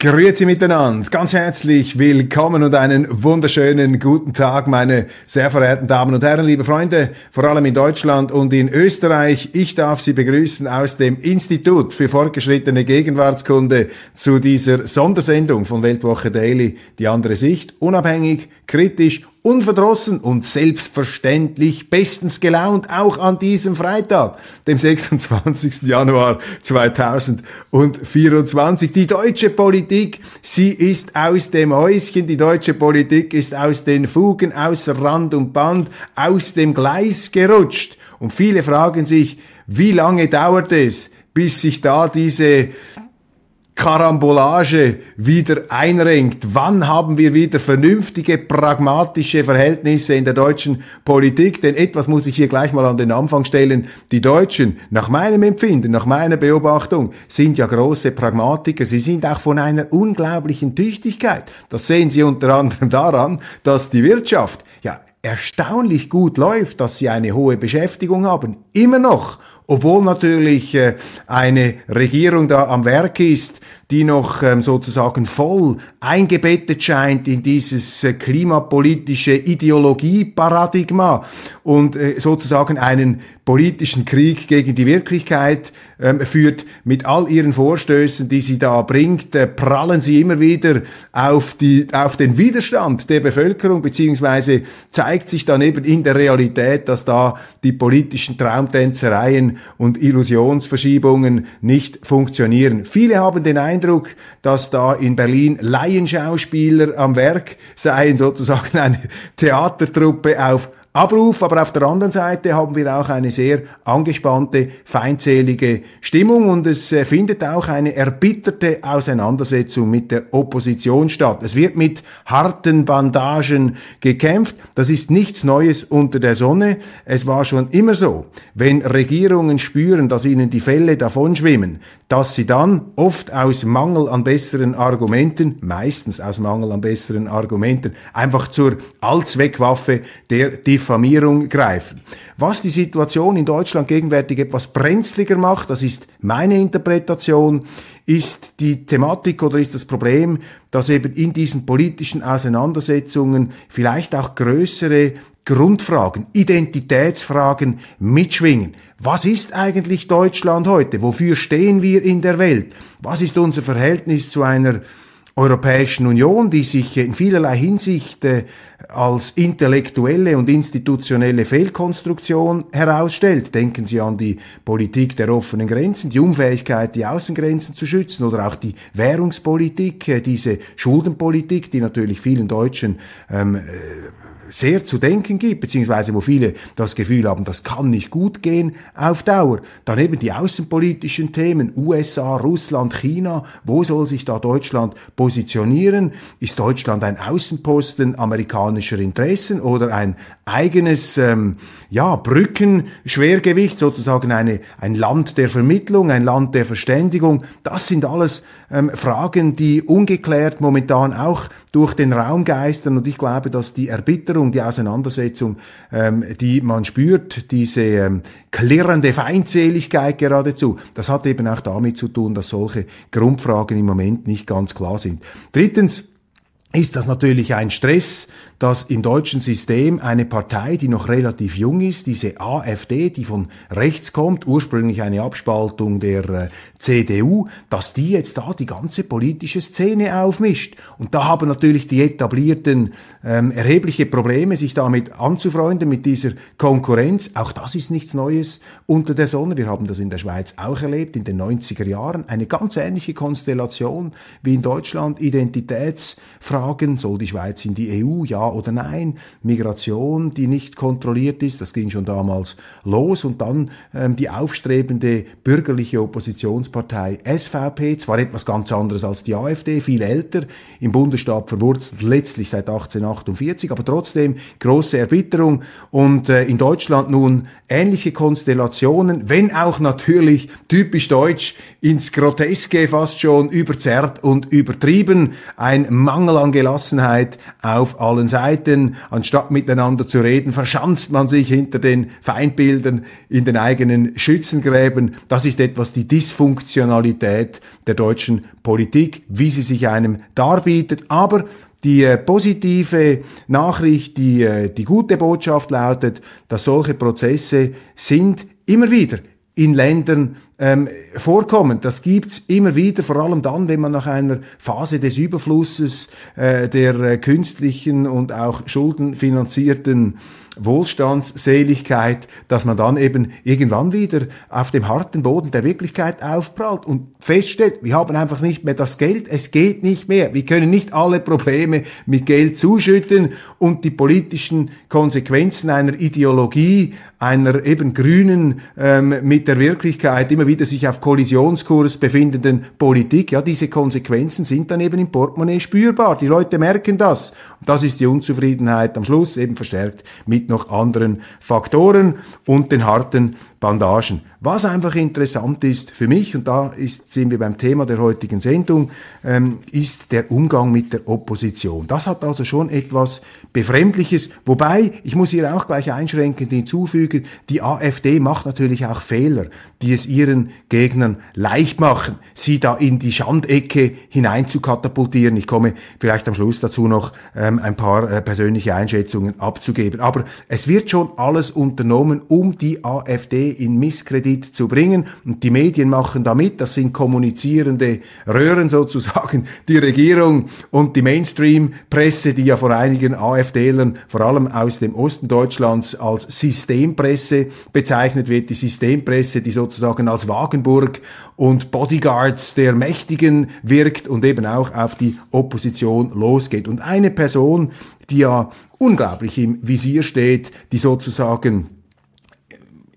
Grüezi miteinander, ganz herzlich willkommen und einen wunderschönen guten Tag, meine sehr verehrten Damen und Herren, liebe Freunde, vor allem in Deutschland und in Österreich. Ich darf Sie begrüßen aus dem Institut für fortgeschrittene Gegenwartskunde zu dieser Sondersendung von Weltwoche Daily, die andere Sicht, unabhängig, kritisch unverdrossen und selbstverständlich bestens gelaunt, auch an diesem Freitag, dem 26. Januar 2024. Die deutsche Politik, sie ist aus dem Häuschen, die deutsche Politik ist aus den Fugen, außer Rand und Band, aus dem Gleis gerutscht. Und viele fragen sich, wie lange dauert es, bis sich da diese Karambolage wieder einrenkt. Wann haben wir wieder vernünftige, pragmatische Verhältnisse in der deutschen Politik? Denn etwas muss ich hier gleich mal an den Anfang stellen. Die Deutschen, nach meinem Empfinden, nach meiner Beobachtung, sind ja große Pragmatiker. Sie sind auch von einer unglaublichen Tüchtigkeit. Das sehen Sie unter anderem daran, dass die Wirtschaft ja erstaunlich gut läuft, dass sie eine hohe Beschäftigung haben. Immer noch obwohl natürlich äh, eine Regierung da am Werk ist, die noch ähm, sozusagen voll eingebettet scheint in dieses äh, klimapolitische Ideologieparadigma und äh, sozusagen einen politischen Krieg gegen die Wirklichkeit ähm, führt. Mit all ihren Vorstößen, die sie da bringt, prallen sie immer wieder auf, die, auf den Widerstand der Bevölkerung, beziehungsweise zeigt sich dann eben in der Realität, dass da die politischen Traumtänzereien und Illusionsverschiebungen nicht funktionieren. Viele haben den Eindruck, dass da in Berlin Laienschauspieler am Werk seien, sozusagen eine Theatertruppe auf Abruf, aber auf der anderen Seite haben wir auch eine sehr angespannte, feindselige Stimmung und es äh, findet auch eine erbitterte Auseinandersetzung mit der Opposition statt. Es wird mit harten Bandagen gekämpft. Das ist nichts Neues unter der Sonne. Es war schon immer so. Wenn Regierungen spüren, dass ihnen die Fälle davonschwimmen, dass sie dann oft aus Mangel an besseren Argumenten, meistens aus Mangel an besseren Argumenten, einfach zur Allzweckwaffe der Diffamierung greifen. Was die Situation in Deutschland gegenwärtig etwas brenzliger macht, das ist meine Interpretation, ist die Thematik oder ist das Problem, dass eben in diesen politischen Auseinandersetzungen vielleicht auch größere Grundfragen, Identitätsfragen mitschwingen. Was ist eigentlich Deutschland heute? Wofür stehen wir in der Welt? Was ist unser Verhältnis zu einer Europäischen Union, die sich in vielerlei Hinsicht äh, als intellektuelle und institutionelle Fehlkonstruktion herausstellt. Denken Sie an die Politik der offenen Grenzen, die Unfähigkeit, die Außengrenzen zu schützen oder auch die Währungspolitik, äh, diese Schuldenpolitik, die natürlich vielen Deutschen ähm, äh, sehr zu denken gibt, beziehungsweise wo viele das Gefühl haben, das kann nicht gut gehen auf Dauer. Dann eben die außenpolitischen Themen, USA, Russland, China, wo soll sich da Deutschland positionieren? Ist Deutschland ein Außenposten amerikanischer Interessen oder ein eigenes ähm, ja, Brückenschwergewicht, sozusagen eine, ein Land der Vermittlung, ein Land der Verständigung? Das sind alles ähm, Fragen, die ungeklärt momentan auch durch den Raum geistern und ich glaube, dass die Erbitterung, die Auseinandersetzung, ähm, die man spürt, diese ähm, klirrende Feindseligkeit geradezu, das hat eben auch damit zu tun, dass solche Grundfragen im Moment nicht ganz klar sind. Drittens, ist das natürlich ein Stress, dass im deutschen System eine Partei, die noch relativ jung ist, diese AfD, die von rechts kommt, ursprünglich eine Abspaltung der äh, CDU, dass die jetzt da die ganze politische Szene aufmischt. Und da haben natürlich die Etablierten ähm, erhebliche Probleme, sich damit anzufreunden, mit dieser Konkurrenz. Auch das ist nichts Neues unter der Sonne. Wir haben das in der Schweiz auch erlebt, in den 90er Jahren. Eine ganz ähnliche Konstellation wie in Deutschland, Identitätsfragen Fragen, soll die Schweiz in die EU, ja oder nein, Migration, die nicht kontrolliert ist, das ging schon damals los. Und dann ähm, die aufstrebende bürgerliche Oppositionspartei SVP, zwar etwas ganz anderes als die AfD, viel älter, im Bundesstaat verwurzelt, letztlich seit 1848, aber trotzdem große Erbitterung. Und äh, in Deutschland nun ähnliche Konstellationen, wenn auch natürlich typisch deutsch ins Groteske fast schon überzerrt und übertrieben, ein Mangel an Gelassenheit auf allen Seiten, anstatt miteinander zu reden, verschanzt man sich hinter den Feindbildern in den eigenen Schützengräben. Das ist etwas die Dysfunktionalität der deutschen Politik, wie sie sich einem darbietet, aber die äh, positive Nachricht, die, äh, die gute Botschaft lautet, dass solche Prozesse sind immer wieder in Ländern ähm, vorkommen. Das gibt's immer wieder, vor allem dann, wenn man nach einer Phase des Überflusses äh, der äh, künstlichen und auch schuldenfinanzierten Wohlstandsseligkeit, dass man dann eben irgendwann wieder auf dem harten Boden der Wirklichkeit aufprallt und feststellt, wir haben einfach nicht mehr das Geld, es geht nicht mehr. Wir können nicht alle Probleme mit Geld zuschütten und die politischen Konsequenzen einer Ideologie, einer eben grünen ähm, mit der Wirklichkeit immer wieder sich auf Kollisionskurs befindenden Politik, ja, diese Konsequenzen sind dann eben im Portemonnaie spürbar. Die Leute merken das. Und das ist die Unzufriedenheit am Schluss eben verstärkt mit noch anderen Faktoren und den harten Bandagen. Was einfach interessant ist für mich, und da ist, sind wir beim Thema der heutigen Sendung, ähm, ist der Umgang mit der Opposition. Das hat also schon etwas Befremdliches, wobei, ich muss hier auch gleich einschränkend hinzufügen, die AfD macht natürlich auch Fehler, die es ihren Gegnern leicht machen, sie da in die Schandecke hinein zu katapultieren. Ich komme vielleicht am Schluss dazu noch ähm, ein paar äh, persönliche Einschätzungen abzugeben. Aber es wird schon alles unternommen, um die AfD in Misskredit zu bringen. Und die Medien machen damit, das sind kommunizierende Röhren sozusagen, die Regierung und die Mainstream-Presse, die ja vor einigen AfDlern, vor allem aus dem Osten Deutschlands, als Systempresse bezeichnet wird. Die Systempresse, die sozusagen als Wagenburg und Bodyguards der Mächtigen wirkt und eben auch auf die Opposition losgeht. Und eine Person, die ja unglaublich im Visier steht, die sozusagen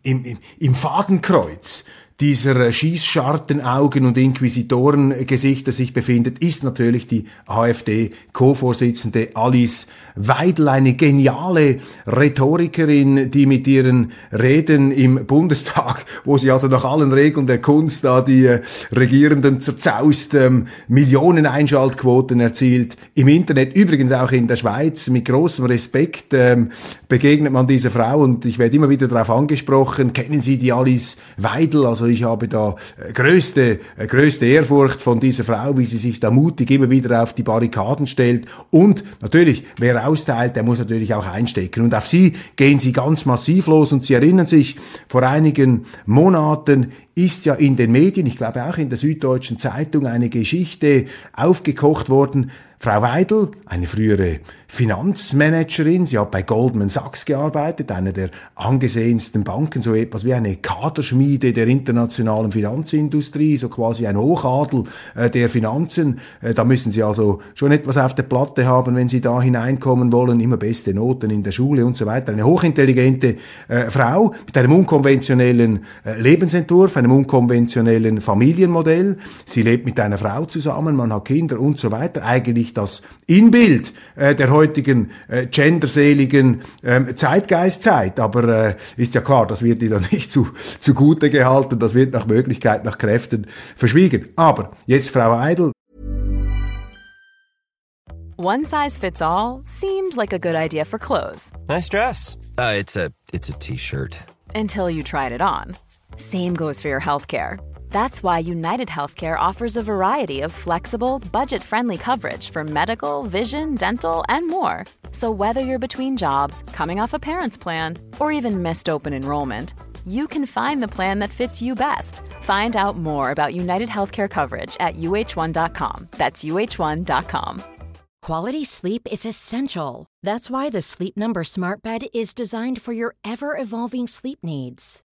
im, im, im Fadenkreuz dieser Schießschartenaugen und Inquisitorengesichter sich befindet, ist natürlich die AfD-Co-Vorsitzende Alice Weidel, eine geniale Rhetorikerin, die mit ihren Reden im Bundestag, wo sie also nach allen Regeln der Kunst da die äh, Regierenden zerzaust, ähm, Millionen Einschaltquoten erzielt, im Internet, übrigens auch in der Schweiz, mit großem Respekt ähm, begegnet man dieser Frau und ich werde immer wieder darauf angesprochen, kennen Sie die Alice Weidel? Also ich habe da äh, größte, äh, größte Ehrfurcht von dieser Frau, wie sie sich da mutig immer wieder auf die Barrikaden stellt und natürlich, wer austeilt, der muss natürlich auch einstecken. Und auf sie gehen sie ganz massiv los. Und Sie erinnern sich, vor einigen Monaten ist ja in den Medien, ich glaube auch in der Süddeutschen Zeitung, eine Geschichte aufgekocht worden. Frau Weidel, eine frühere Finanzmanagerin. Sie hat bei Goldman Sachs gearbeitet, einer der angesehensten Banken, so etwas wie eine Kaderschmiede der internationalen Finanzindustrie, so quasi ein Hochadel äh, der Finanzen. Äh, da müssen Sie also schon etwas auf der Platte haben, wenn Sie da hineinkommen wollen. Immer beste Noten in der Schule und so weiter. Eine hochintelligente äh, Frau mit einem unkonventionellen Lebensentwurf, einem unkonventionellen Familienmodell. Sie lebt mit einer Frau zusammen, man hat Kinder und so weiter. Eigentlich das Inbild äh, der heutigen äh, genderseligen ähm, Zeitgeistzeit. Aber äh, ist ja klar, das wird ihr dann nicht zu, zugute gehalten, das wird nach Möglichkeit, nach Kräften verschwiegen. Aber jetzt Frau Eidel. One size fits all seemed like a good idea for clothes. Nice dress. Uh, it's a it's a t-shirt. Until you tried it on. Same goes for your healthcare. That's why United Healthcare offers a variety of flexible, budget friendly coverage for medical, vision, dental, and more. So, whether you're between jobs, coming off a parent's plan, or even missed open enrollment, you can find the plan that fits you best. Find out more about United Healthcare coverage at uh1.com. That's uh1.com. Quality sleep is essential. That's why the Sleep Number Smart Bed is designed for your ever evolving sleep needs.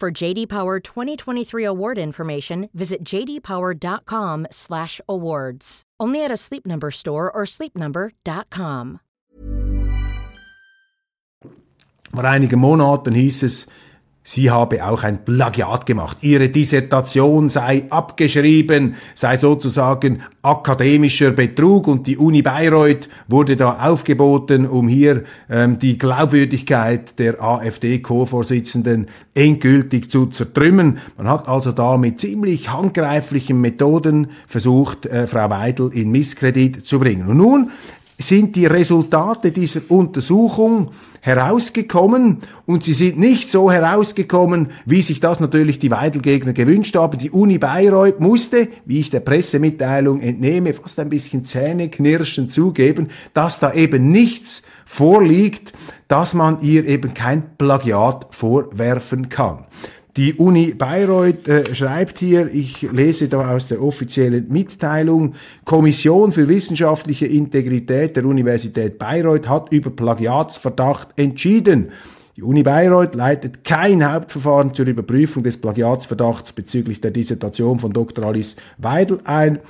For JD Power 2023 award information, visit jdpower.com/awards. Only at a Sleep Number store or sleepnumber.com. Vor einigen Monaten hieß es, sie habe auch ein Plagiat gemacht. Ihre Dissertation sei abgeschrieben, sei sozusagen akademischer Betrug und die Uni Bayreuth wurde da aufgeboten, um hier ähm, die Glaubwürdigkeit der AfD-Co-Vorsitzenden endgültig zu zertrümmen. Man hat also da mit ziemlich handgreiflichen Methoden versucht, äh, Frau Weidel in Misskredit zu bringen. Und nun sind die Resultate dieser Untersuchung herausgekommen und sie sind nicht so herausgekommen, wie sich das natürlich die Weidelgegner gewünscht haben. Die Uni Bayreuth musste, wie ich der Pressemitteilung entnehme, fast ein bisschen zähneknirschend zugeben, dass da eben nichts vorliegt, dass man ihr eben kein Plagiat vorwerfen kann. Die Uni Bayreuth äh, schreibt hier, ich lese da aus der offiziellen Mitteilung, Kommission für wissenschaftliche Integrität der Universität Bayreuth hat über Plagiatsverdacht entschieden. Die Uni Bayreuth leitet kein Hauptverfahren zur Überprüfung des Plagiatsverdachts bezüglich der Dissertation von Dr. Alice Weidel ein.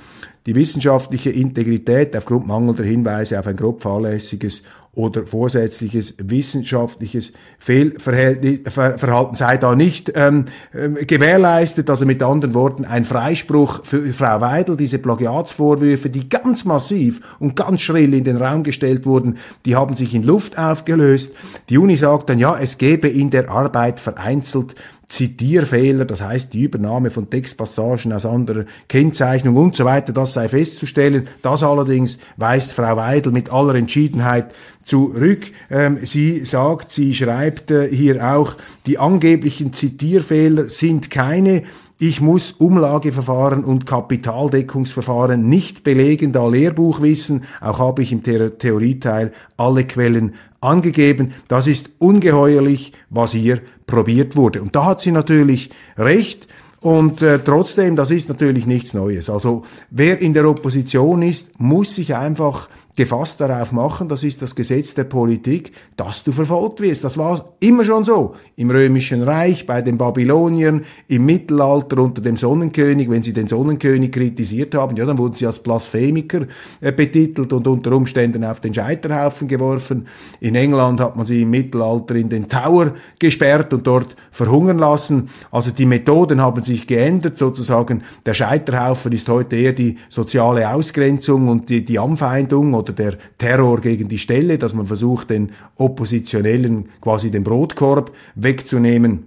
Die wissenschaftliche Integrität aufgrund mangelnder Hinweise auf ein grob fahrlässiges oder vorsätzliches wissenschaftliches Fehlverhalten sei da nicht ähm, ähm, gewährleistet. Also mit anderen Worten, ein Freispruch für Frau Weidel, diese Plagiatsvorwürfe, die ganz massiv und ganz schrill in den Raum gestellt wurden, die haben sich in Luft aufgelöst. Die Uni sagt dann, ja, es gäbe in der Arbeit vereinzelt Zitierfehler, das heißt die Übernahme von Textpassagen aus anderer Kennzeichnung und so weiter, das sei festzustellen. Das allerdings weist Frau Weidel mit aller Entschiedenheit zurück. Ähm, sie sagt, sie schreibt äh, hier auch, die angeblichen Zitierfehler sind keine. Ich muss Umlageverfahren und Kapitaldeckungsverfahren nicht belegen, da Lehrbuchwissen, auch habe ich im Theorieteil alle Quellen angegeben. Das ist ungeheuerlich, was hier probiert wurde. Und da hat sie natürlich recht. Und äh, trotzdem, das ist natürlich nichts Neues. Also wer in der Opposition ist, muss sich einfach gefasst darauf machen, das ist das Gesetz der Politik, dass du verfolgt wirst. Das war immer schon so. Im Römischen Reich, bei den Babyloniern, im Mittelalter unter dem Sonnenkönig, wenn sie den Sonnenkönig kritisiert haben, ja, dann wurden sie als Blasphemiker äh, betitelt und unter Umständen auf den Scheiterhaufen geworfen. In England hat man sie im Mittelalter in den Tower gesperrt und dort verhungern lassen. Also die Methoden haben sich geändert, sozusagen. Der Scheiterhaufen ist heute eher die soziale Ausgrenzung und die, die Anfeindung oder der Terror gegen die Stelle, dass man versucht, den Oppositionellen quasi den Brotkorb wegzunehmen.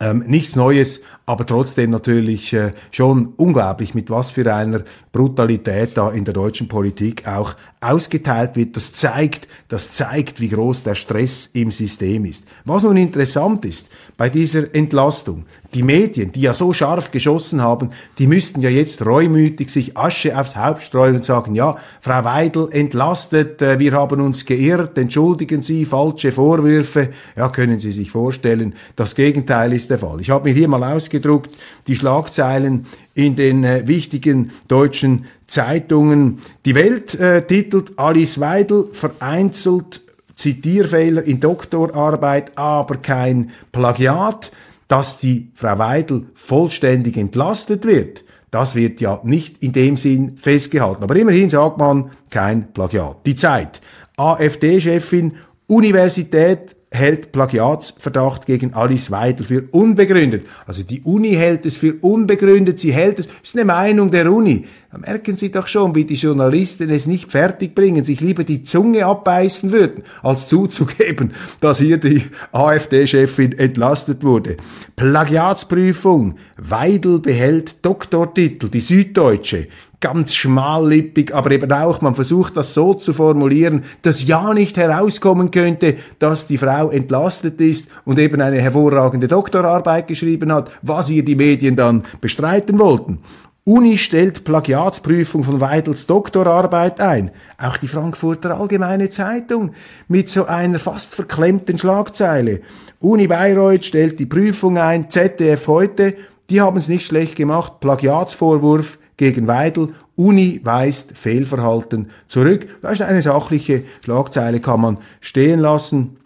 Ähm, nichts Neues, aber trotzdem natürlich äh, schon unglaublich, mit was für einer Brutalität da in der deutschen Politik auch ausgeteilt wird. Das zeigt, das zeigt, wie groß der Stress im System ist. Was nun interessant ist bei dieser Entlastung, die Medien, die ja so scharf geschossen haben, die müssten ja jetzt reumütig sich Asche aufs Haupt streuen und sagen, ja, Frau Weidel entlastet, äh, wir haben uns geirrt, entschuldigen Sie, falsche Vorwürfe. Ja, können Sie sich vorstellen, das Gegenteil ist der Fall. Ich habe mir hier mal ausgedruckt, die Schlagzeilen in den äh, wichtigen deutschen Zeitungen. Die Welt äh, titelt Alice Weidel vereinzelt Zitierfehler in Doktorarbeit, aber kein Plagiat dass die Frau Weidel vollständig entlastet wird, das wird ja nicht in dem Sinn festgehalten. Aber immerhin sagt man kein Plagiat. Die Zeit. AfD-Chefin, Universität hält Plagiatsverdacht gegen Alice Weidel für unbegründet. Also die Uni hält es für unbegründet, sie hält es, ist eine Meinung der Uni. Da merken Sie doch schon, wie die Journalisten es nicht fertigbringen, sich lieber die Zunge abbeißen würden, als zuzugeben, dass hier die AfD-Chefin entlastet wurde. Plagiatsprüfung. Weidel behält Doktortitel, die Süddeutsche ganz schmallippig, aber eben auch, man versucht das so zu formulieren, dass ja nicht herauskommen könnte, dass die Frau entlastet ist und eben eine hervorragende Doktorarbeit geschrieben hat, was ihr die Medien dann bestreiten wollten. Uni stellt Plagiatsprüfung von Weidels Doktorarbeit ein. Auch die Frankfurter Allgemeine Zeitung mit so einer fast verklemmten Schlagzeile. Uni Bayreuth stellt die Prüfung ein, ZDF heute, die haben es nicht schlecht gemacht, Plagiatsvorwurf gegen Weidel, Uni weist Fehlverhalten zurück. Das ist eine sachliche Schlagzeile, kann man stehen lassen.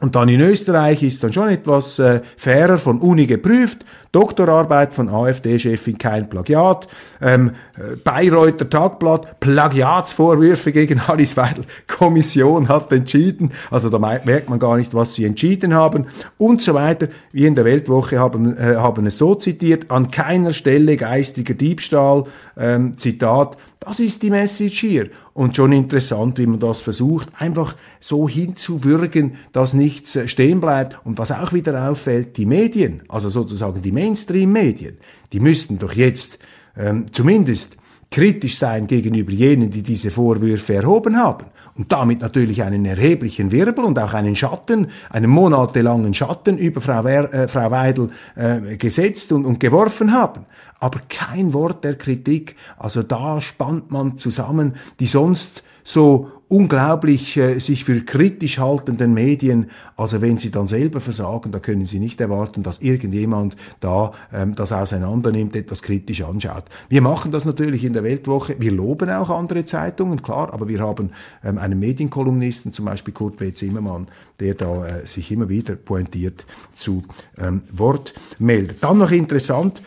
Und dann in Österreich ist dann schon etwas äh, fairer von Uni geprüft. Doktorarbeit von AfD-Chefin kein Plagiat. Ähm, äh, Bayreuther Tagblatt, Plagiatsvorwürfe gegen Alice Weidel. Kommission hat entschieden. Also da merkt man gar nicht, was sie entschieden haben. Und so weiter. Wir in der Weltwoche haben, äh, haben es so zitiert. An keiner Stelle geistiger Diebstahl. Ähm, Zitat. Das ist die Message hier. Und schon interessant, wie man das versucht, einfach so hinzuwürgen, dass nichts äh, stehen bleibt. Und was auch wieder auffällt, die Medien, also sozusagen die Mainstream-Medien, die müssten doch jetzt ähm, zumindest kritisch sein gegenüber jenen, die diese Vorwürfe erhoben haben und damit natürlich einen erheblichen Wirbel und auch einen Schatten, einen monatelangen Schatten über Frau, Wer, äh, Frau Weidel äh, gesetzt und, und geworfen haben. Aber kein Wort der Kritik. Also da spannt man zusammen die sonst so unglaublich äh, sich für kritisch haltenden Medien, also wenn sie dann selber versagen, da können sie nicht erwarten, dass irgendjemand da ähm, das auseinander etwas kritisch anschaut. Wir machen das natürlich in der Weltwoche, wir loben auch andere Zeitungen, klar, aber wir haben ähm, einen Medienkolumnisten, zum Beispiel Kurt W. Zimmermann, der da äh, sich immer wieder pointiert zu ähm, Wort meldet. Dann noch interessant,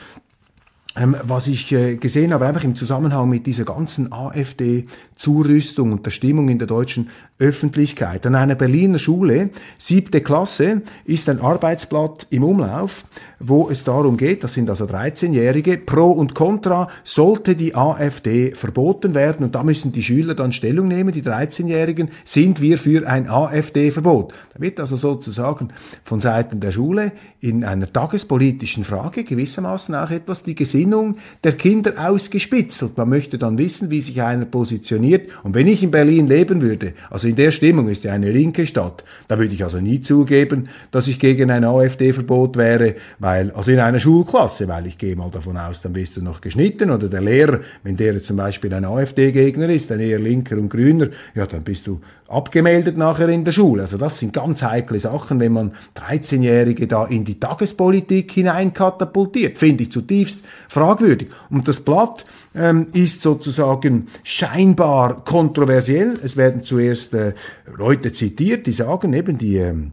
ähm, was ich äh, gesehen habe, einfach im Zusammenhang mit dieser ganzen AfD-Zurüstung und der Stimmung in der deutschen Öffentlichkeit. An einer Berliner Schule, siebte Klasse, ist ein Arbeitsblatt im Umlauf, wo es darum geht, das sind also 13-Jährige, Pro und Contra, sollte die AfD verboten werden und da müssen die Schüler dann Stellung nehmen, die 13-Jährigen, sind wir für ein AfD-Verbot. Da wird also sozusagen von Seiten der Schule in einer tagespolitischen Frage gewissermaßen auch etwas die Gesinnung der Kinder ausgespitzelt. Man möchte dann wissen, wie sich einer positioniert und wenn ich in Berlin leben würde, also in der Stimmung ist ja eine linke Stadt. Da würde ich also nie zugeben, dass ich gegen ein AfD-Verbot wäre, weil, also in einer Schulklasse, weil ich gehe mal davon aus, dann bist du noch geschnitten oder der Lehrer, wenn der zum Beispiel ein AfD-Gegner ist, ein eher linker und grüner, ja, dann bist du abgemeldet nachher in der Schule. Also das sind ganz heikle Sachen, wenn man 13-Jährige da in die Tagespolitik hineinkatapultiert. Finde ich zutiefst fragwürdig. Und das Blatt ähm, ist sozusagen scheinbar kontroversiell. Es werden zuerst äh, Leute zitiert, die sagen eben, die ähm,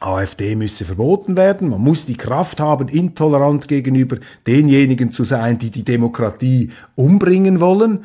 AfD müsse verboten werden. Man muss die Kraft haben, intolerant gegenüber denjenigen zu sein, die die Demokratie umbringen wollen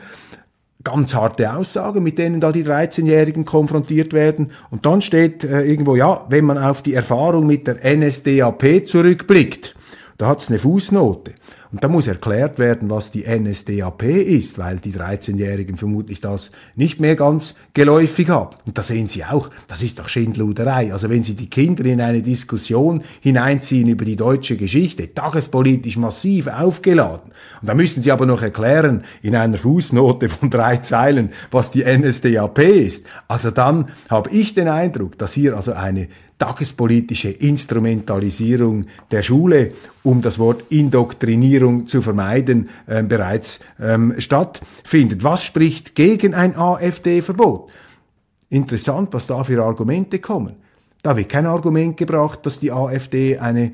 ganz harte Aussagen, mit denen da die 13-Jährigen konfrontiert werden. Und dann steht äh, irgendwo, ja, wenn man auf die Erfahrung mit der NSDAP zurückblickt, da hat's eine Fußnote. Und da muss erklärt werden, was die NSDAP ist, weil die 13-Jährigen vermutlich das nicht mehr ganz geläufig haben. Und da sehen Sie auch, das ist doch Schindluderei. Also wenn Sie die Kinder in eine Diskussion hineinziehen über die deutsche Geschichte, tagespolitisch massiv aufgeladen, und da müssen Sie aber noch erklären in einer Fußnote von drei Zeilen, was die NSDAP ist. Also dann habe ich den Eindruck, dass hier also eine tagespolitische Instrumentalisierung der Schule, um das Wort Indoktrinierung zu vermeiden, äh, bereits ähm, stattfindet. Was spricht gegen ein AfD-Verbot? Interessant, was da für Argumente kommen. Da wird kein Argument gebracht, dass die AfD eine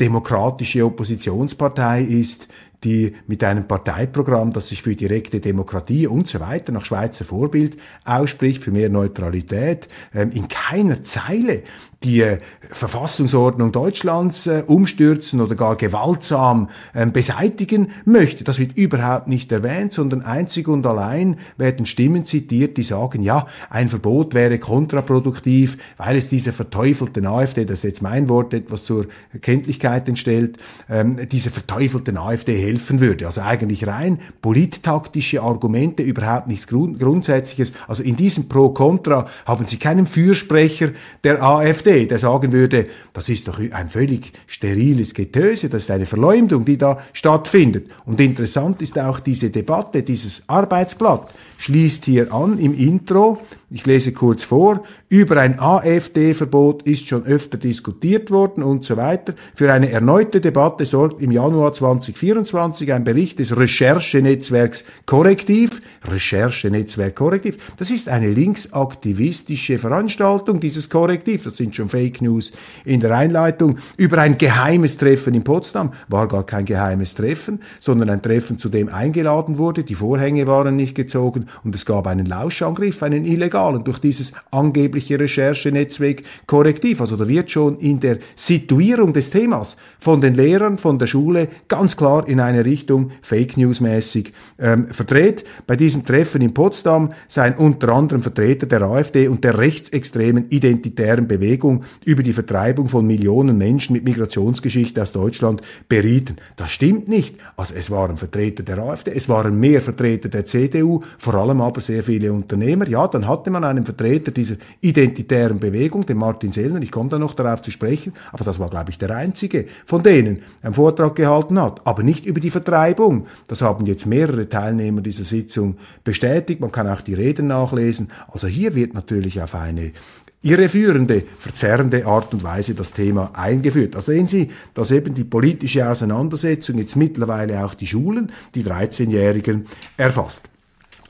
demokratische Oppositionspartei ist, die mit einem Parteiprogramm, das sich für direkte Demokratie und so weiter nach Schweizer Vorbild ausspricht, für mehr Neutralität, ähm, in keiner Zeile die äh, Verfassungsordnung Deutschlands äh, umstürzen oder gar gewaltsam äh, beseitigen möchte. Das wird überhaupt nicht erwähnt, sondern einzig und allein werden Stimmen zitiert, die sagen, ja, ein Verbot wäre kontraproduktiv, weil es dieser verteufelten AfD, das ist jetzt mein Wort, etwas zur Kenntlichkeit entstellt, ähm, dieser verteufelten AfD helfen würde. Also eigentlich rein polittaktische Argumente, überhaupt nichts Grund Grundsätzliches. Also in diesem Pro-Contra haben Sie keinen Fürsprecher der AfD, der sagen würde, das ist doch ein völlig steriles Getöse, das ist eine Verleumdung, die da stattfindet. Und interessant ist auch diese Debatte, dieses Arbeitsblatt schließt hier an im Intro, ich lese kurz vor, über ein AfD-Verbot ist schon öfter diskutiert worden und so weiter. Für eine erneute Debatte sorgt im Januar 2024 23 ein Bericht des Recherchenetzwerks Korrektiv. Recherchenetzwerk Korrektiv. Das ist eine linksaktivistische Veranstaltung, dieses Korrektiv. Das sind schon Fake News in der Einleitung. Über ein geheimes Treffen in Potsdam. War gar kein geheimes Treffen, sondern ein Treffen, zu dem eingeladen wurde. Die Vorhänge waren nicht gezogen und es gab einen Lauschangriff, einen illegalen, durch dieses angebliche Recherchenetzwerk Korrektiv. Also da wird schon in der Situierung des Themas von den Lehrern, von der Schule ganz klar in eine Richtung Fake News mäßig ähm, verdreht. Bei diesem Treffen in Potsdam seien unter anderem Vertreter der AfD und der rechtsextremen identitären Bewegung über die Vertreibung von Millionen Menschen mit Migrationsgeschichte aus Deutschland berieten. Das stimmt nicht. Also es waren Vertreter der AfD, es waren mehr Vertreter der CDU, vor allem aber sehr viele Unternehmer. Ja, dann hatte man einen Vertreter dieser identitären Bewegung, den Martin Sellner, ich komme da noch darauf zu sprechen, aber das war, glaube ich, der einzige von denen einen Vortrag gehalten hat, aber nicht über die Vertreibung. Das haben jetzt mehrere Teilnehmer dieser Sitzung bestätigt. Man kann auch die Reden nachlesen. Also hier wird natürlich auf eine irreführende, verzerrende Art und Weise das Thema eingeführt. Also sehen Sie, dass eben die politische Auseinandersetzung jetzt mittlerweile auch die Schulen, die 13-Jährigen erfasst.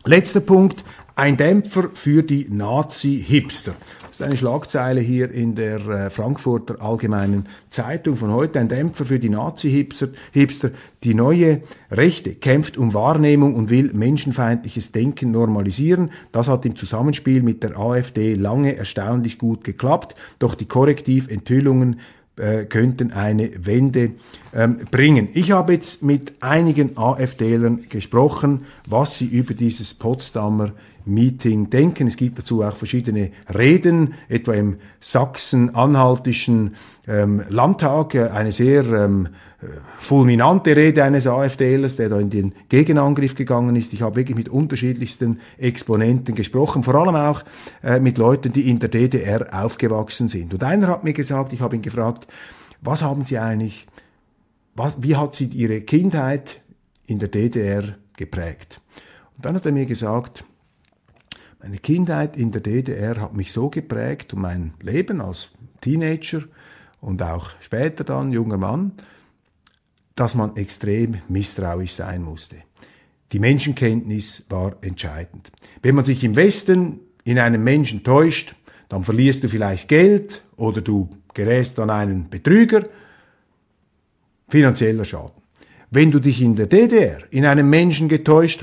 Letzter Punkt, ein Dämpfer für die Nazi-Hipster. Das ist eine Schlagzeile hier in der äh, Frankfurter Allgemeinen Zeitung von heute. Ein Dämpfer für die Nazi-Hipster. Die neue Rechte kämpft um Wahrnehmung und will menschenfeindliches Denken normalisieren. Das hat im Zusammenspiel mit der AfD lange erstaunlich gut geklappt. Doch die Korrektiventhüllungen äh, könnten eine Wende ähm, bringen. Ich habe jetzt mit einigen AfDlern gesprochen, was sie über dieses Potsdamer Meeting denken. Es gibt dazu auch verschiedene Reden, etwa im Sachsen-Anhaltischen ähm, Landtag, äh, eine sehr ähm, fulminante Rede eines AfDlers, der da in den Gegenangriff gegangen ist. Ich habe wirklich mit unterschiedlichsten Exponenten gesprochen, vor allem auch äh, mit Leuten, die in der DDR aufgewachsen sind. Und einer hat mir gesagt, ich habe ihn gefragt, was haben Sie eigentlich, was, wie hat Sie Ihre Kindheit in der DDR geprägt? Und dann hat er mir gesagt, meine Kindheit in der DDR hat mich so geprägt und mein Leben als Teenager und auch später dann junger Mann, dass man extrem misstrauisch sein musste. Die Menschenkenntnis war entscheidend. Wenn man sich im Westen in einem Menschen täuscht, dann verlierst du vielleicht Geld oder du gerätst an einen Betrüger. Finanzieller Schaden. Wenn du dich in der DDR in einem Menschen getäuscht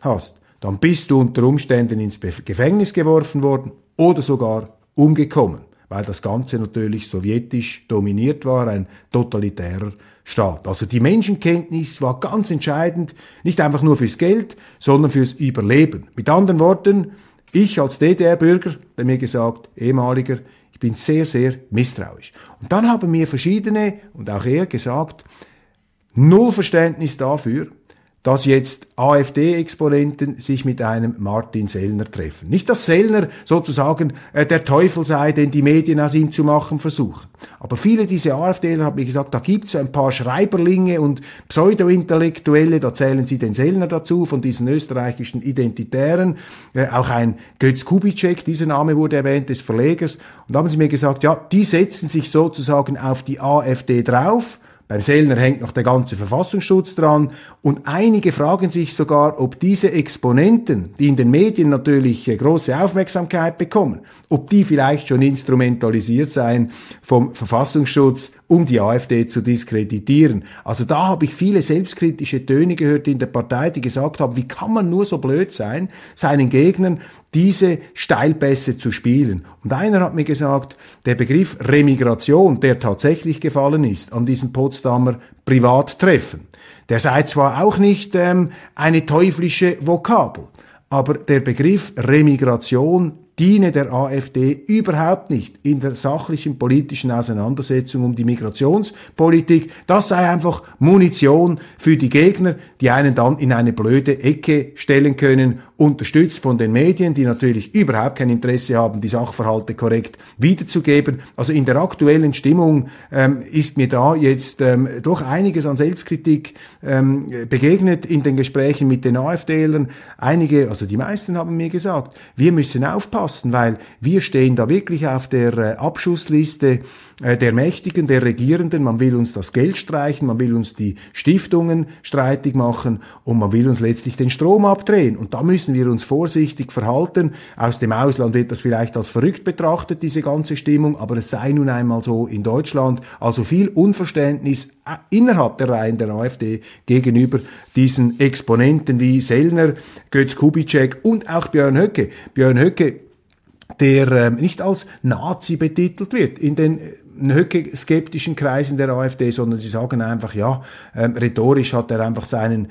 hast, dann bist du unter Umständen ins Gefängnis geworfen worden oder sogar umgekommen, weil das Ganze natürlich sowjetisch dominiert war, ein totalitärer Staat. Also die Menschenkenntnis war ganz entscheidend, nicht einfach nur fürs Geld, sondern fürs Überleben. Mit anderen Worten, ich als DDR-Bürger, der mir gesagt, ehemaliger, ich bin sehr, sehr misstrauisch. Und dann haben mir verschiedene und auch er gesagt, null Verständnis dafür, dass jetzt AfD-Exponenten sich mit einem Martin Sellner treffen. Nicht, dass Sellner sozusagen äh, der Teufel sei, den die Medien aus ihm zu machen versuchen. Aber viele dieser AfDler haben mir gesagt, da gibt es ein paar Schreiberlinge und Pseudo-Intellektuelle, da zählen sie den Sellner dazu, von diesen österreichischen Identitären, äh, auch ein Götz Kubitschek, dieser Name wurde erwähnt, des Verlegers. Und da haben sie mir gesagt, ja, die setzen sich sozusagen auf die AfD drauf, beim Sellner hängt noch der ganze Verfassungsschutz dran und einige fragen sich sogar, ob diese Exponenten, die in den Medien natürlich äh, große Aufmerksamkeit bekommen, ob die vielleicht schon instrumentalisiert seien vom Verfassungsschutz, um die AfD zu diskreditieren. Also da habe ich viele selbstkritische Töne gehört in der Partei, die gesagt haben, wie kann man nur so blöd sein, seinen Gegnern diese Steilpässe zu spielen. Und einer hat mir gesagt, der Begriff Remigration, der tatsächlich gefallen ist an diesem Potsdamer Privattreffen, der sei zwar auch nicht ähm, eine teuflische Vokabel, aber der Begriff Remigration diene der AfD überhaupt nicht in der sachlichen politischen Auseinandersetzung um die Migrationspolitik. Das sei einfach Munition für die Gegner, die einen dann in eine blöde Ecke stellen können unterstützt von den Medien, die natürlich überhaupt kein Interesse haben, die Sachverhalte korrekt wiederzugeben. Also in der aktuellen Stimmung ähm, ist mir da jetzt ähm, doch einiges an Selbstkritik ähm, begegnet in den Gesprächen mit den AfDlern. Einige, also die meisten haben mir gesagt, wir müssen aufpassen, weil wir stehen da wirklich auf der äh, Abschussliste der Mächtigen, der Regierenden. Man will uns das Geld streichen, man will uns die Stiftungen streitig machen und man will uns letztlich den Strom abdrehen. Und da müssen wir uns vorsichtig verhalten. Aus dem Ausland wird das vielleicht als verrückt betrachtet, diese ganze Stimmung, aber es sei nun einmal so in Deutschland. Also viel Unverständnis äh, innerhalb der Reihen der AfD gegenüber diesen Exponenten wie Sellner, Götz Kubitschek und auch Björn Höcke. Björn Höcke der ähm, nicht als Nazi betitelt wird in den skeptischen Kreisen der AfD, sondern sie sagen einfach, ja, ähm, rhetorisch hat er einfach seinen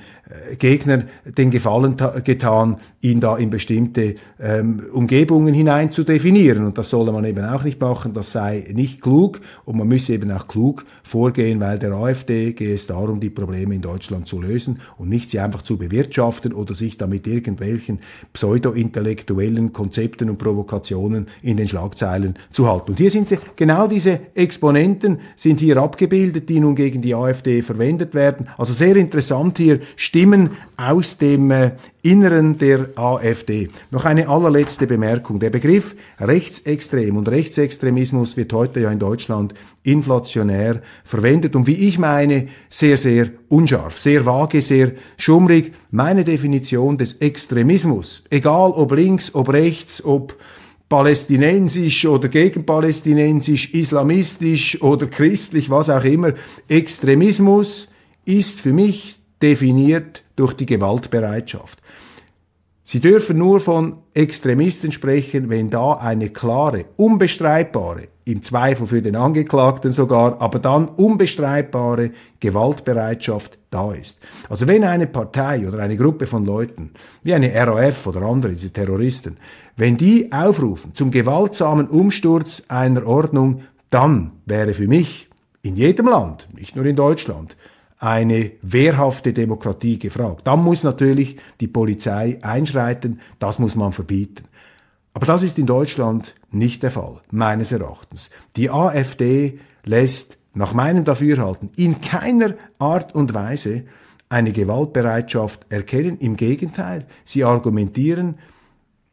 Gegner den Gefallen getan, ihn da in bestimmte ähm, Umgebungen hinein zu definieren. Und das solle man eben auch nicht machen, das sei nicht klug und man müsse eben auch klug vorgehen, weil der AfD gehe es darum, die Probleme in Deutschland zu lösen und nicht sie einfach zu bewirtschaften oder sich damit irgendwelchen pseudo-intellektuellen Konzepten und Provokationen in den Schlagzeilen zu halten. Und hier sind sie genau diese Exponenten sind hier abgebildet, die nun gegen die AfD verwendet werden. Also sehr interessant hier Stimmen aus dem äh, Inneren der AfD. Noch eine allerletzte Bemerkung. Der Begriff Rechtsextrem und Rechtsextremismus wird heute ja in Deutschland inflationär verwendet und wie ich meine, sehr, sehr unscharf, sehr vage, sehr schummrig. Meine Definition des Extremismus, egal ob links, ob rechts, ob palästinensisch oder gegenpalästinensisch, islamistisch oder christlich, was auch immer. Extremismus ist für mich definiert durch die Gewaltbereitschaft. Sie dürfen nur von Extremisten sprechen, wenn da eine klare, unbestreitbare, im Zweifel für den Angeklagten sogar, aber dann unbestreitbare Gewaltbereitschaft da ist. Also wenn eine Partei oder eine Gruppe von Leuten, wie eine RAF oder andere, diese Terroristen, wenn die aufrufen zum gewaltsamen Umsturz einer Ordnung, dann wäre für mich in jedem Land, nicht nur in Deutschland, eine wehrhafte Demokratie gefragt. Dann muss natürlich die Polizei einschreiten, das muss man verbieten. Aber das ist in Deutschland nicht der Fall, meines Erachtens. Die AfD lässt nach meinem Dafürhalten in keiner Art und Weise eine Gewaltbereitschaft erkennen. Im Gegenteil, sie argumentieren,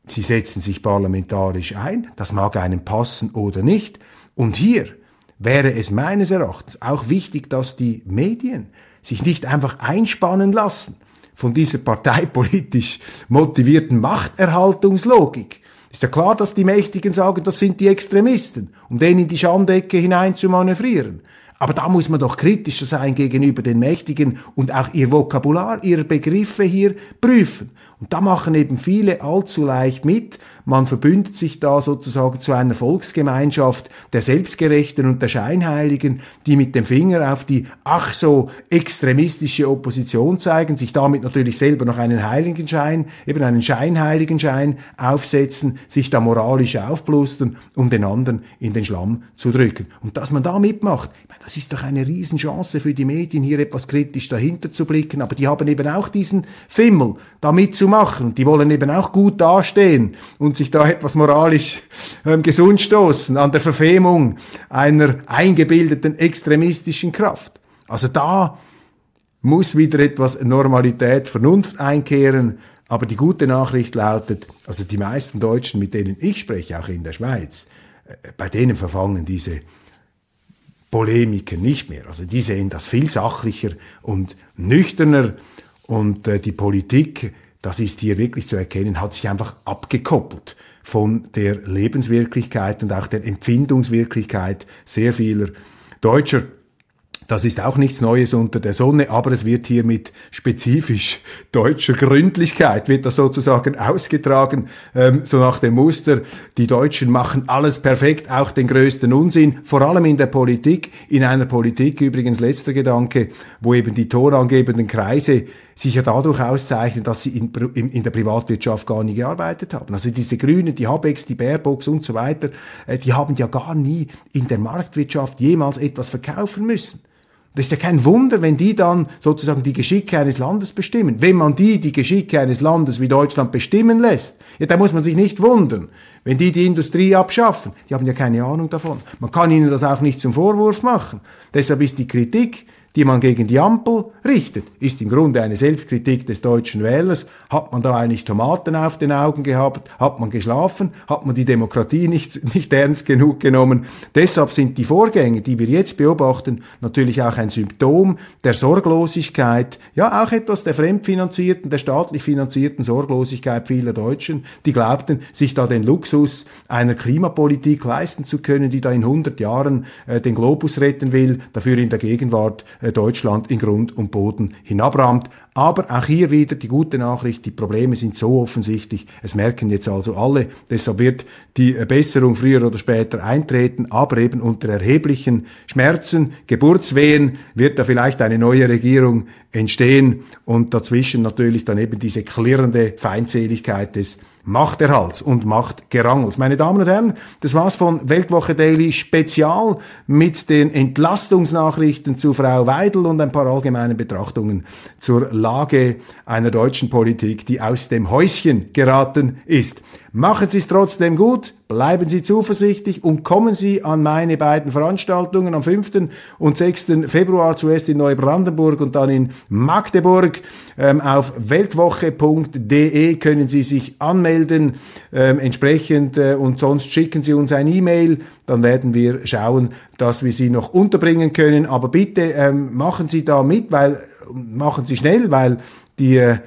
sie setzen sich parlamentarisch ein, das mag einem passen oder nicht. Und hier wäre es meines Erachtens auch wichtig, dass die Medien sich nicht einfach einspannen lassen von dieser parteipolitisch motivierten Machterhaltungslogik. Ist ja klar, dass die Mächtigen sagen, das sind die Extremisten, um denen in die Schandecke hinein zu manövrieren. Aber da muss man doch kritischer sein gegenüber den Mächtigen und auch ihr Vokabular, ihre Begriffe hier prüfen. Und da machen eben viele allzu leicht mit. Man verbündet sich da sozusagen zu einer Volksgemeinschaft der Selbstgerechten und der Scheinheiligen, die mit dem Finger auf die ach so extremistische Opposition zeigen, sich damit natürlich selber noch einen Heiligenschein, eben einen Scheinheiligenschein aufsetzen, sich da moralisch aufblustern, um den anderen in den Schlamm zu drücken. Und dass man da mitmacht, das ist doch eine Riesenchance für die Medien, hier etwas kritisch dahinter zu blicken, aber die haben eben auch diesen Fimmel, da mitzumachen. Die wollen eben auch gut dastehen und sich da etwas moralisch ähm, gesund stoßen an der Verfemung einer eingebildeten extremistischen Kraft. Also da muss wieder etwas Normalität, Vernunft einkehren. Aber die gute Nachricht lautet, also die meisten Deutschen, mit denen ich spreche, auch in der Schweiz, äh, bei denen verfangen diese Polemiken nicht mehr. Also die sehen das viel sachlicher und nüchterner und äh, die Politik, das ist hier wirklich zu erkennen, hat sich einfach abgekoppelt von der Lebenswirklichkeit und auch der Empfindungswirklichkeit sehr vieler Deutscher. Das ist auch nichts Neues unter der Sonne, aber es wird hier mit spezifisch deutscher Gründlichkeit, wird das sozusagen ausgetragen, ähm, so nach dem Muster, die Deutschen machen alles perfekt, auch den größten Unsinn, vor allem in der Politik, in einer Politik übrigens letzter Gedanke, wo eben die tonangebenden Kreise sich ja dadurch auszeichnen, dass sie in, in, in, der Privatwirtschaft gar nie gearbeitet haben. Also diese Grünen, die Habecks, die Baerbocks und so weiter, äh, die haben ja gar nie in der Marktwirtschaft jemals etwas verkaufen müssen. Das ist ja kein Wunder, wenn die dann sozusagen die Geschicke eines Landes bestimmen. Wenn man die die Geschicke eines Landes wie Deutschland bestimmen lässt, ja, da muss man sich nicht wundern, wenn die die Industrie abschaffen. Die haben ja keine Ahnung davon. Man kann ihnen das auch nicht zum Vorwurf machen. Deshalb ist die Kritik die man gegen die Ampel richtet, ist im Grunde eine Selbstkritik des deutschen Wählers. Hat man da eigentlich Tomaten auf den Augen gehabt? Hat man geschlafen? Hat man die Demokratie nicht, nicht ernst genug genommen? Deshalb sind die Vorgänge, die wir jetzt beobachten, natürlich auch ein Symptom der Sorglosigkeit, ja auch etwas der fremdfinanzierten, der staatlich finanzierten Sorglosigkeit vieler Deutschen, die glaubten, sich da den Luxus einer Klimapolitik leisten zu können, die da in 100 Jahren äh, den Globus retten will, dafür in der Gegenwart Deutschland in Grund und Boden hinabrammt. Aber auch hier wieder die gute Nachricht, die Probleme sind so offensichtlich, es merken jetzt also alle, deshalb wird die Besserung früher oder später eintreten, aber eben unter erheblichen Schmerzen, Geburtswehen wird da vielleicht eine neue Regierung entstehen. Und dazwischen natürlich dann eben diese klirrende Feindseligkeit des Machterhalts und Machtgerangels. Meine Damen und Herren, das war's von Weltwoche Daily Spezial mit den Entlastungsnachrichten zu Frau Weidel und ein paar allgemeinen Betrachtungen zur Lage einer deutschen Politik, die aus dem Häuschen geraten ist. Machen Sie es trotzdem gut, bleiben Sie zuversichtlich und kommen Sie an meine beiden Veranstaltungen am 5. und 6. Februar, zuerst in Neubrandenburg und dann in Magdeburg. Ähm, auf weltwoche.de können Sie sich anmelden ähm, entsprechend äh, und sonst schicken Sie uns ein E-Mail, dann werden wir schauen, dass wir Sie noch unterbringen können. Aber bitte ähm, machen Sie da mit, weil machen Sie schnell, weil die äh,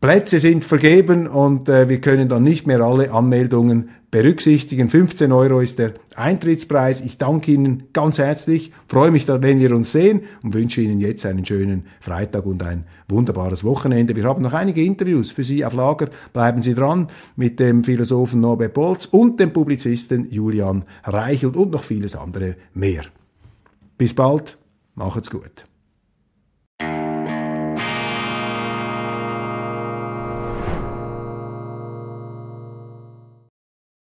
Plätze sind vergeben und äh, wir können dann nicht mehr alle Anmeldungen berücksichtigen. 15 Euro ist der Eintrittspreis. Ich danke Ihnen ganz herzlich, freue mich, wenn wir uns sehen und wünsche Ihnen jetzt einen schönen Freitag und ein wunderbares Wochenende. Wir haben noch einige Interviews für Sie auf Lager. Bleiben Sie dran mit dem Philosophen Norbert Bolz und dem Publizisten Julian Reichelt und noch vieles andere mehr. Bis bald, macht's gut. you